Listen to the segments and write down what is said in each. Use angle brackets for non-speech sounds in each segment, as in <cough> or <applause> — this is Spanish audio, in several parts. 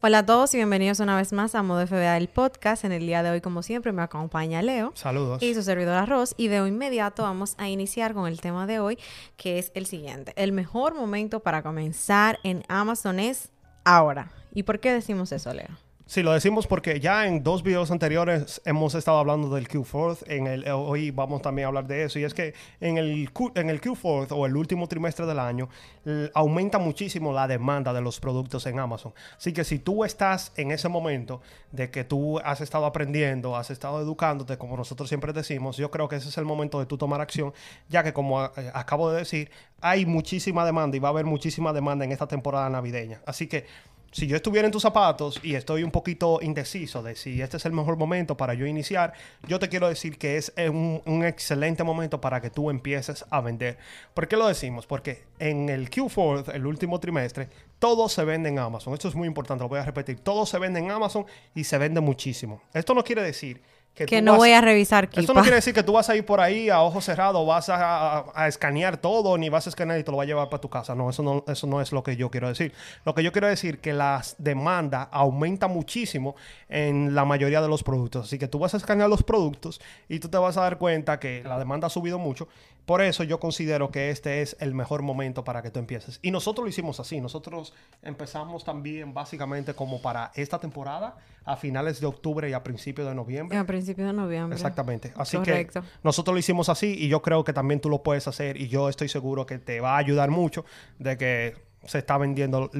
Hola a todos y bienvenidos una vez más a Modo FBA el podcast. En el día de hoy, como siempre, me acompaña Leo. Saludos. Y su servidor Arroz. Y de inmediato vamos a iniciar con el tema de hoy, que es el siguiente. El mejor momento para comenzar en Amazon es ahora. ¿Y por qué decimos eso, Leo? Sí, lo decimos porque ya en dos videos anteriores hemos estado hablando del Q4. En el, hoy vamos también a hablar de eso. Y es que en el, Q, en el Q4 o el último trimestre del año aumenta muchísimo la demanda de los productos en Amazon. Así que si tú estás en ese momento de que tú has estado aprendiendo, has estado educándote, como nosotros siempre decimos, yo creo que ese es el momento de tú tomar acción, ya que como eh, acabo de decir, hay muchísima demanda y va a haber muchísima demanda en esta temporada navideña. Así que si yo estuviera en tus zapatos y estoy un poquito indeciso de si este es el mejor momento para yo iniciar, yo te quiero decir que es un, un, excelente momento para que tú empieces a vender. ¿Por qué lo decimos? Porque en el Q4, el último trimestre, todo se vende en Amazon. Esto es muy importante, lo voy a repetir. Todo se vende en Amazon y se vende muchísimo. Esto no quiere decir que, no voy a revisar Esto no quiere decir que tú vas a ir por ahí a ojos cerrados, vas a, a, escanear todo, ni vas a escanear y te lo vas a llevar para tu casa. No eso, no, eso no es lo que yo quiero decir. Lo que yo quiero decir es que la demanda aumenta muchísimo en la mayoría de los productos. Así que tú vas a escanear los productos y tú te vas a dar cuenta que la demanda ha subido mucho. Por eso yo considero que este es el mejor momento para que tú empieces. Y nosotros lo hicimos así. Nosotros empezamos también básicamente como para esta temporada, a finales de octubre y a principios de noviembre. A principios de noviembre. Exactamente. Así Correcto. que nosotros lo hicimos así y yo creo que también tú lo puedes hacer y yo estoy seguro que te va a ayudar mucho de que se está vendiendo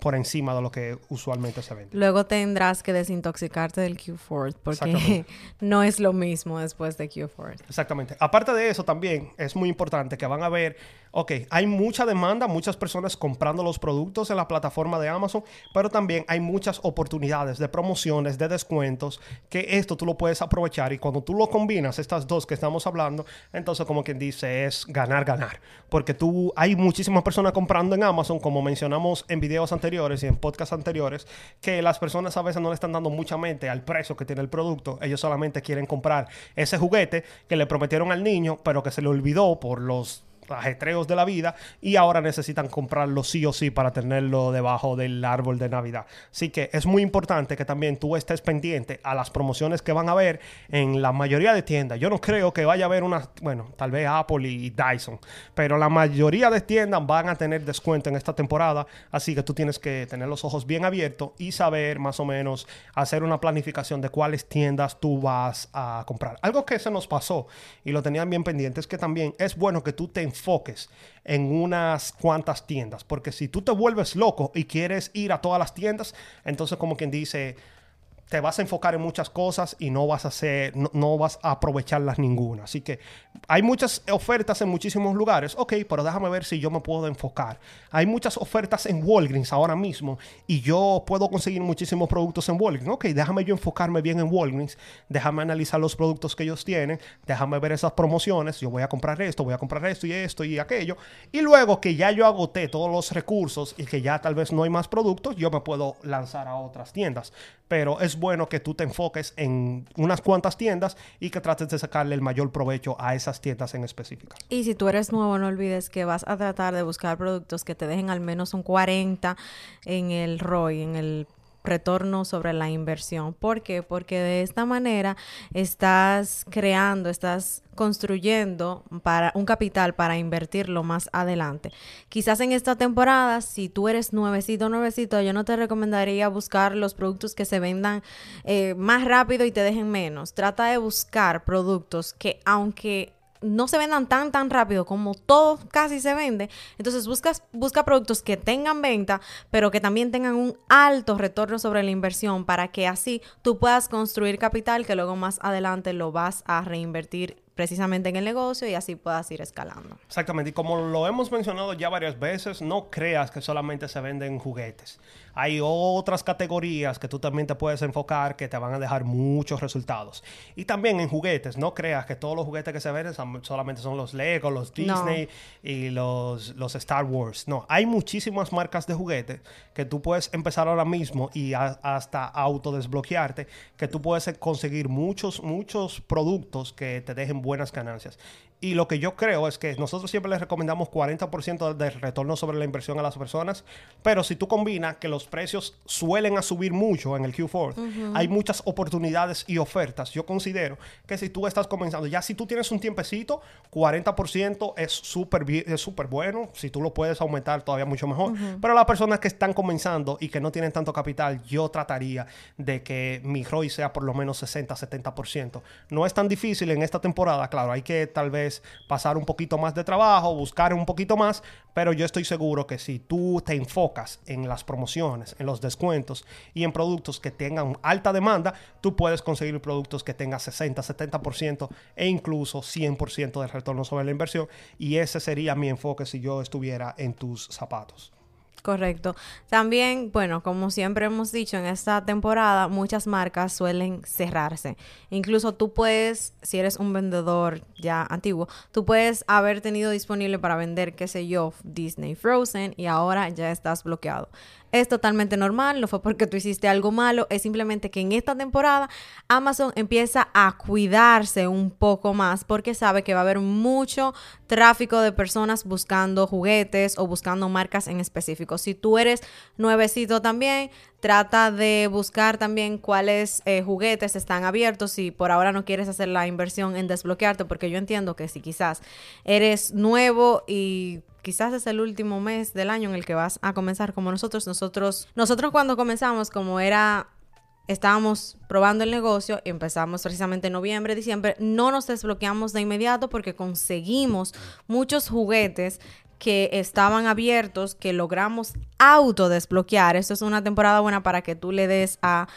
por encima de lo que usualmente se vende. Luego tendrás que desintoxicarte del Q4 porque <laughs> no es lo mismo después de Q4. Exactamente. Aparte de eso también es muy importante que van a ver, ok, hay mucha demanda, muchas personas comprando los productos en la plataforma de Amazon, pero también hay muchas oportunidades de promociones, de descuentos, que esto tú lo puedes aprovechar y cuando tú lo combinas, estas dos que estamos hablando, entonces como quien dice es ganar, ganar. Porque tú, hay muchísimas personas comprando en Amazon como mencionamos en videos anteriores y en podcasts anteriores, que las personas a veces no le están dando mucha mente al precio que tiene el producto. Ellos solamente quieren comprar ese juguete que le prometieron al niño, pero que se le olvidó por los ajetreos de la vida y ahora necesitan comprarlo sí o sí para tenerlo debajo del árbol de Navidad. Así que es muy importante que también tú estés pendiente a las promociones que van a haber en la mayoría de tiendas. Yo no creo que vaya a haber una, bueno, tal vez Apple y Dyson, pero la mayoría de tiendas van a tener descuento en esta temporada, así que tú tienes que tener los ojos bien abiertos y saber más o menos hacer una planificación de cuáles tiendas tú vas a comprar. Algo que se nos pasó y lo tenían bien pendiente es que también es bueno que tú te enfoques en unas cuantas tiendas. Porque si tú te vuelves loco y quieres ir a todas las tiendas, entonces como quien dice, te vas a enfocar en muchas cosas y no vas a hacer, no, vas a aprovecharlas ninguna. Así que hay muchas ofertas en muchísimos lugares. Ok, pero déjame ver si yo me puedo enfocar. Hay muchas ofertas en Walgreens ahora mismo y yo puedo conseguir muchísimos productos en Walgreens. Ok, déjame yo enfocarme bien en Walgreens. Déjame analizar los productos que ellos tienen. Déjame ver esas promociones. Yo voy a comprar esto, voy a comprar esto y esto y aquello. Y luego que ya yo agoté todos los recursos y que ya tal vez no hay más productos, yo me puedo lanzar a otras tiendas. Pero es bueno que tú te enfoques en unas cuantas tiendas y que trates de sacarle el mayor provecho a esas tiendas en específico. Y si tú eres nuevo, no olvides que vas a tratar de buscar productos que te dejen al menos un 40 en el ROI, en el retorno sobre la inversión. ¿Por qué? Porque de esta manera estás creando, estás construyendo para un capital para invertirlo más adelante. Quizás en esta temporada, si tú eres nuevecito, nuevecito, yo no te recomendaría buscar los productos que se vendan eh, más rápido y te dejen menos. Trata de buscar productos que aunque no se vendan tan tan rápido como todo casi se vende. Entonces buscas, busca productos que tengan venta, pero que también tengan un alto retorno sobre la inversión para que así tú puedas construir capital que luego más adelante lo vas a reinvertir precisamente en el negocio y así puedas ir escalando. Exactamente, y como lo hemos mencionado ya varias veces, no creas que solamente se venden juguetes. Hay otras categorías que tú también te puedes enfocar que te van a dejar muchos resultados. Y también en juguetes, no creas que todos los juguetes que se venden solamente son los Lego, los Disney y los, los Star Wars. No, hay muchísimas marcas de juguetes que tú puedes empezar ahora mismo y hasta autodesbloquearte, que tú puedes conseguir muchos, muchos productos que te dejen buenas ganancias. Y lo que yo creo es que nosotros siempre les recomendamos 40% de retorno sobre la inversión a las personas, pero si tú combinas que los precios suelen a subir mucho en el Q4, hay muchas oportunidades y ofertas. Yo considero que si tú estás comenzando, ya si tú tienes un tiempecito, 40% es súper es súper bueno. Si tú lo puedes aumentar, todavía mucho mejor. Pero las personas que están comenzando y que no tienen tanto capital, yo trataría de que mi ROI sea por lo menos 60, 70%. No es tan difícil en esta temporada, claro, hay que tal vez pasar un poquito más de trabajo, buscar un poquito más, pero yo estoy seguro que si tú te enfocas en las promociones, en los descuentos y en productos que tengan alta demanda, tú puedes conseguir productos que tengan 60, 70% e incluso 100% del retorno sobre la inversión. Y ese sería mi enfoque si yo estuviera en tus zapatos. Correcto. También, bueno, como siempre hemos dicho, en esta temporada muchas marcas suelen cerrarse. Incluso tú puedes, si eres un vendedor ya antiguo, tú puedes haber tenido disponible para vender, qué sé yo, Disney Frozen y ahora ya estás bloqueado es totalmente normal, no fue porque tú hiciste algo malo, es simplemente que en esta temporada Amazon empieza a cuidarse un poco más porque sabe que va a haber mucho tráfico de personas buscando juguetes o buscando marcas en específico. Si tú eres nuevecito también, trata de buscar también cuáles eh, juguetes están abiertos si por ahora no quieres hacer la inversión en desbloquearte, porque yo entiendo que si quizás eres nuevo y quizás es el último mes del año en el que vas a comenzar como nosotros. Nosotros, nosotros cuando comenzamos, como era estábamos probando el negocio, empezamos precisamente en noviembre, diciembre, no nos desbloqueamos de inmediato porque conseguimos muchos juguetes que estaban abiertos, que logramos autodesbloquear. Esto es una temporada buena para que tú le des a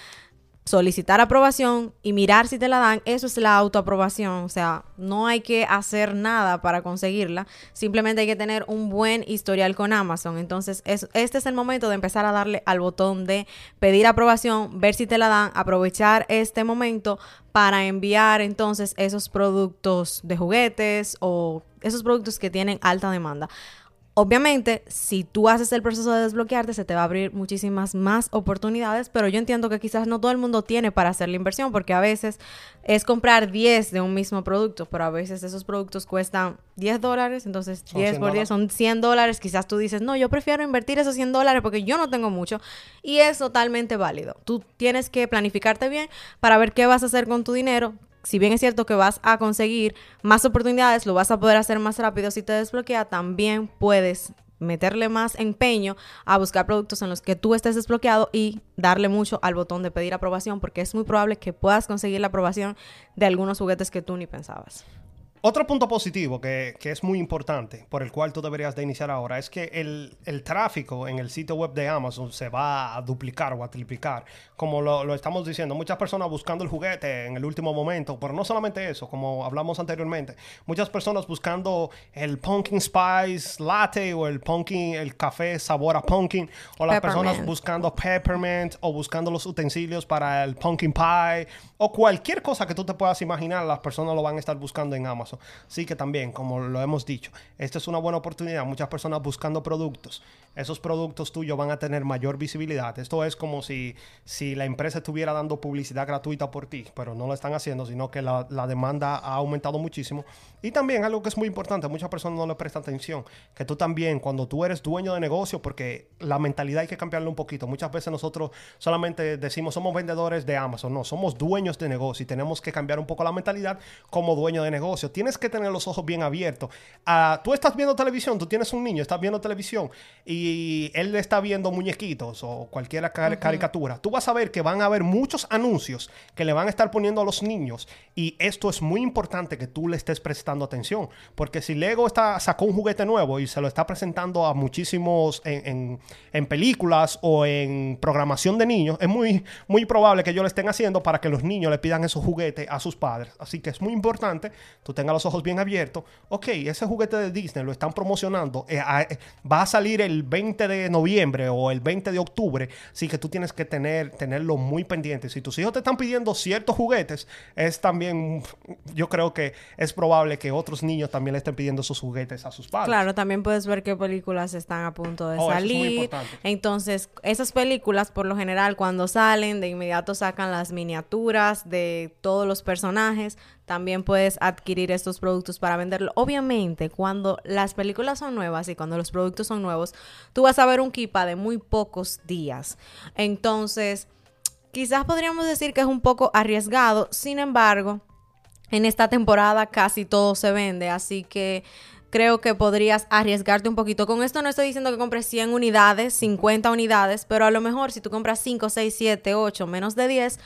solicitar aprobación y mirar si te la dan, eso es la autoaprobación. O sea, no hay que hacer nada para conseguirla, simplemente hay que tener un buen historial con Amazon. Entonces, este es el momento de empezar a darle al botón de pedir aprobación, ver si te la dan, aprovechar este momento para enviar entonces esos productos de juguetes o esos productos que tienen alta demanda. Obviamente, si tú haces el proceso de desbloquearte, se te va a abrir muchísimas más oportunidades, pero yo entiendo que quizás no todo el mundo tiene para hacer la inversión, porque a veces es comprar 10 de un mismo producto, pero a veces esos productos cuestan 10 dólares, entonces 10 por 10 son 100 dólares, quizás tú dices, no, yo prefiero invertir esos 100 dólares porque yo no tengo mucho, y es totalmente válido. Tú tienes que planificarte bien para ver qué vas a hacer con tu dinero, si bien es cierto que vas a conseguir más oportunidades, lo vas a poder hacer más rápido si te desbloquea, también puedes meterle más empeño a buscar productos en los que tú estés desbloqueado y darle mucho al botón de pedir aprobación porque es muy probable que puedas conseguir la aprobación de algunos juguetes que tú ni pensabas. Otro punto positivo que, es muy importante, por el cual tú deberías de iniciar ahora, es que el, tráfico en el sitio web de Amazon se va a duplicar o a triplicar. Como lo, estamos diciendo, muchas personas buscando el juguete en el último momento, pero no solamente eso, como hablamos anteriormente, muchas personas buscando el pumpkin spice latte o el pumpkin, el café sabor a pumpkin, o las personas buscando peppermint o buscando los utensilios para el pumpkin pie o cualquier cosa que tú te puedas imaginar, las personas lo van a estar buscando en Amazon. Sí que también, como lo hemos dicho, esta es una buena oportunidad. Muchas personas buscando productos. Esos productos tuyos van a tener mayor visibilidad. Esto es como si, si la empresa estuviera dando publicidad gratuita por ti, pero no lo están haciendo, sino que la, demanda ha aumentado muchísimo. Y también algo que es muy importante, muchas personas no le prestan atención, que tú también, cuando tú eres dueño de negocio, porque la mentalidad hay que cambiarlo un poquito. Muchas veces nosotros solamente decimos somos vendedores de Amazon. No, somos dueños de negocio y tenemos que cambiar un poco la mentalidad como dueño de negocio. Que tener los ojos bien abiertos. Ah, tú estás viendo televisión, tú tienes un niño, estás viendo televisión y él está viendo muñequitos o cualquier caricatura. Tú vas a ver que van a haber muchos anuncios que le van a estar poniendo a los niños y esto es muy importante que tú le estés prestando atención porque si Lego está, sacó un juguete nuevo y se lo está presentando a muchísimos en, películas o en programación de niños, es muy, muy probable que ellos lo estén haciendo para que los niños niños le pidan esos juguetes a sus padres. Así que es muy importante, tú tengas los ojos bien abiertos. Ok, ese juguete de Disney lo están promocionando, eh, eh, va a salir el 20 de noviembre o el 20 de octubre, así que tú tienes que tener, tenerlo muy pendiente. Si tus hijos te están pidiendo ciertos juguetes, es también, yo creo que es probable que otros niños también le estén pidiendo sus juguetes a sus padres. Claro, también puedes ver qué películas están a punto de oh, salir. Entonces, esas películas, por lo general, cuando salen, de inmediato sacan las miniaturas de todos los personajes. También puedes adquirir estos productos para venderlo. Obviamente, cuando las películas son nuevas y cuando los productos son nuevos, tú vas a ver un kipa de muy pocos días. Entonces, quizás podríamos decir que es un poco arriesgado. Sin embargo, en esta temporada casi todo se vende, así que creo que podrías arriesgarte un poquito. Con esto no estoy diciendo que compres 100 unidades, 50 unidades, pero a lo mejor si tú compras 5, 6, 7, 8, menos de 10,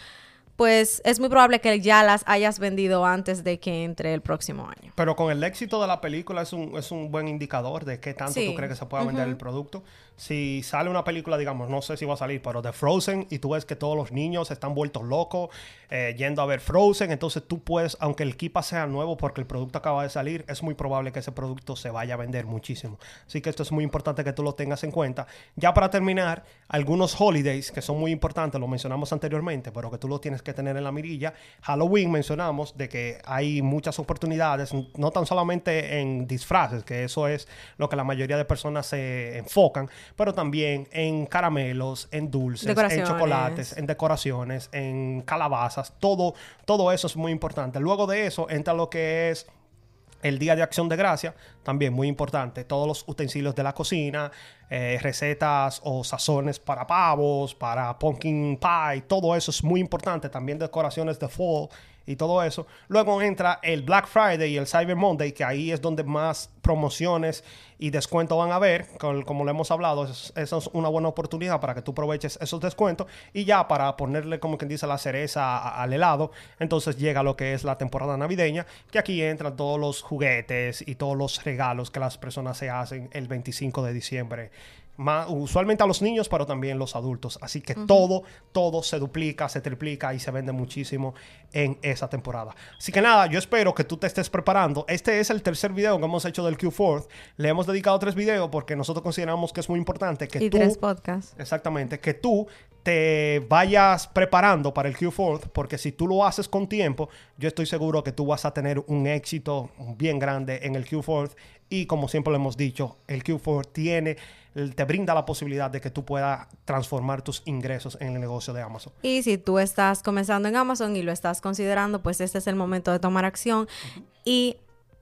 pues es muy probable que ya las hayas vendido antes de que entre el próximo año. Pero con el éxito de la película es un, es un buen indicador de qué tanto tú crees que se pueda vender el producto. Si sale una película, digamos, no sé si va a salir, pero de Frozen y tú ves que todos los niños están vueltos locos eh, yendo a ver Frozen, entonces tú puedes, aunque el Kipa sea nuevo porque el producto acaba de salir, es muy probable que ese producto se vaya a vender muchísimo. Así que esto es muy importante que tú lo tengas en cuenta. Ya para terminar, algunos holidays que son muy importantes, lo mencionamos anteriormente, pero que tú lo tienes que tener en la mirilla. Halloween mencionamos de que hay muchas oportunidades, no tan solamente en disfraces, que eso es lo que la mayoría de personas se enfocan, pero también en caramelos, en dulces, en chocolates, en decoraciones, en calabazas, todo, todo eso es muy importante. Luego de eso entra lo que es el Día de Acción de Gracia, también muy importante. Todos los utensilios de la cocina, eh, recetas o sazones para pavos, para pumpkin pie, todo eso es muy importante. También decoraciones de fall y todo eso. Luego entra el Black Friday y el Cyber Monday, que ahí es donde más promociones y descuentos van a haber. Como le hemos hablado, esa es una buena oportunidad para que tú aproveches esos descuentos. Y ya para ponerle, como quien dice, la cereza al helado, entonces llega lo que es la temporada navideña, que aquí entran todos los juguetes y todos los regalos que las personas se hacen el 25 de diciembre usualmente a los niños, pero también los adultos. Así que todo, todo se duplica, se triplica y se vende muchísimo en esa temporada. Así que nada, yo espero que tú te estés preparando. Este es el tercer video que hemos hecho del Q4. Le hemos dedicado tres videos porque nosotros consideramos que es muy importante que y tú... tres podcasts. Exactamente, que tú te vayas preparando para el Q4, porque si tú lo haces con tiempo, yo estoy seguro que tú vas a tener un éxito bien grande en el Q4 y como siempre lo hemos dicho, el Q4 tiene, te brinda la posibilidad de que tú puedas transformar tus ingresos en el negocio de Amazon. Y si tú estás comenzando en Amazon y lo estás considerando, pues este es el momento de tomar acción. Y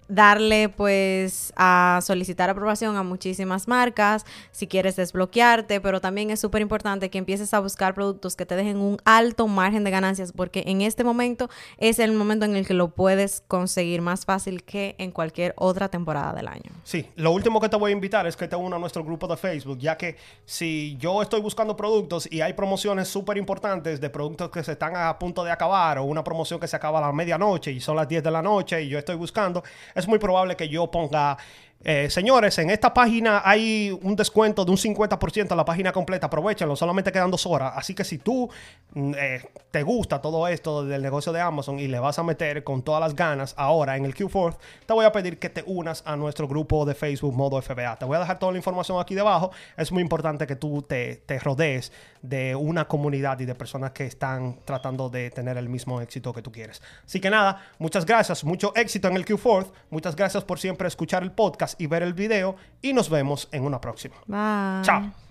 darle pues a solicitar aprobación a muchísimas marcas si quieres desbloquearte, pero también es súper importante que empieces a buscar productos que te dejen un alto margen de ganancias porque en este momento es el momento en el que lo puedes conseguir más fácil que en cualquier otra temporada del año. Sí, lo último que te voy a invitar es que te una a nuestro grupo de Facebook, ya que si yo estoy buscando productos y hay promociones súper importantes de productos que se están a punto de acabar o una promoción que se acaba a la medianoche y son las 10 de la noche y yo estoy buscando, es muy probable que yo ponga eh, señores, en esta página hay un descuento de un 50% a la página completa. Aprovechenlo, solamente quedan dos horas. Así que si tú mm, eh, te gusta todo esto del negocio de Amazon y le vas a meter con todas las ganas ahora en el Q4, te voy a pedir que te unas a nuestro grupo de Facebook Modo FBA. Te voy a dejar toda la información aquí debajo. Es muy importante que tú te, te rodees de una comunidad y de personas que están tratando de tener el mismo éxito que tú quieres. Así que nada, muchas gracias, mucho éxito en el Q4. Muchas gracias por siempre escuchar el podcast y ver el video y nos vemos en una próxima. Bye. Chao.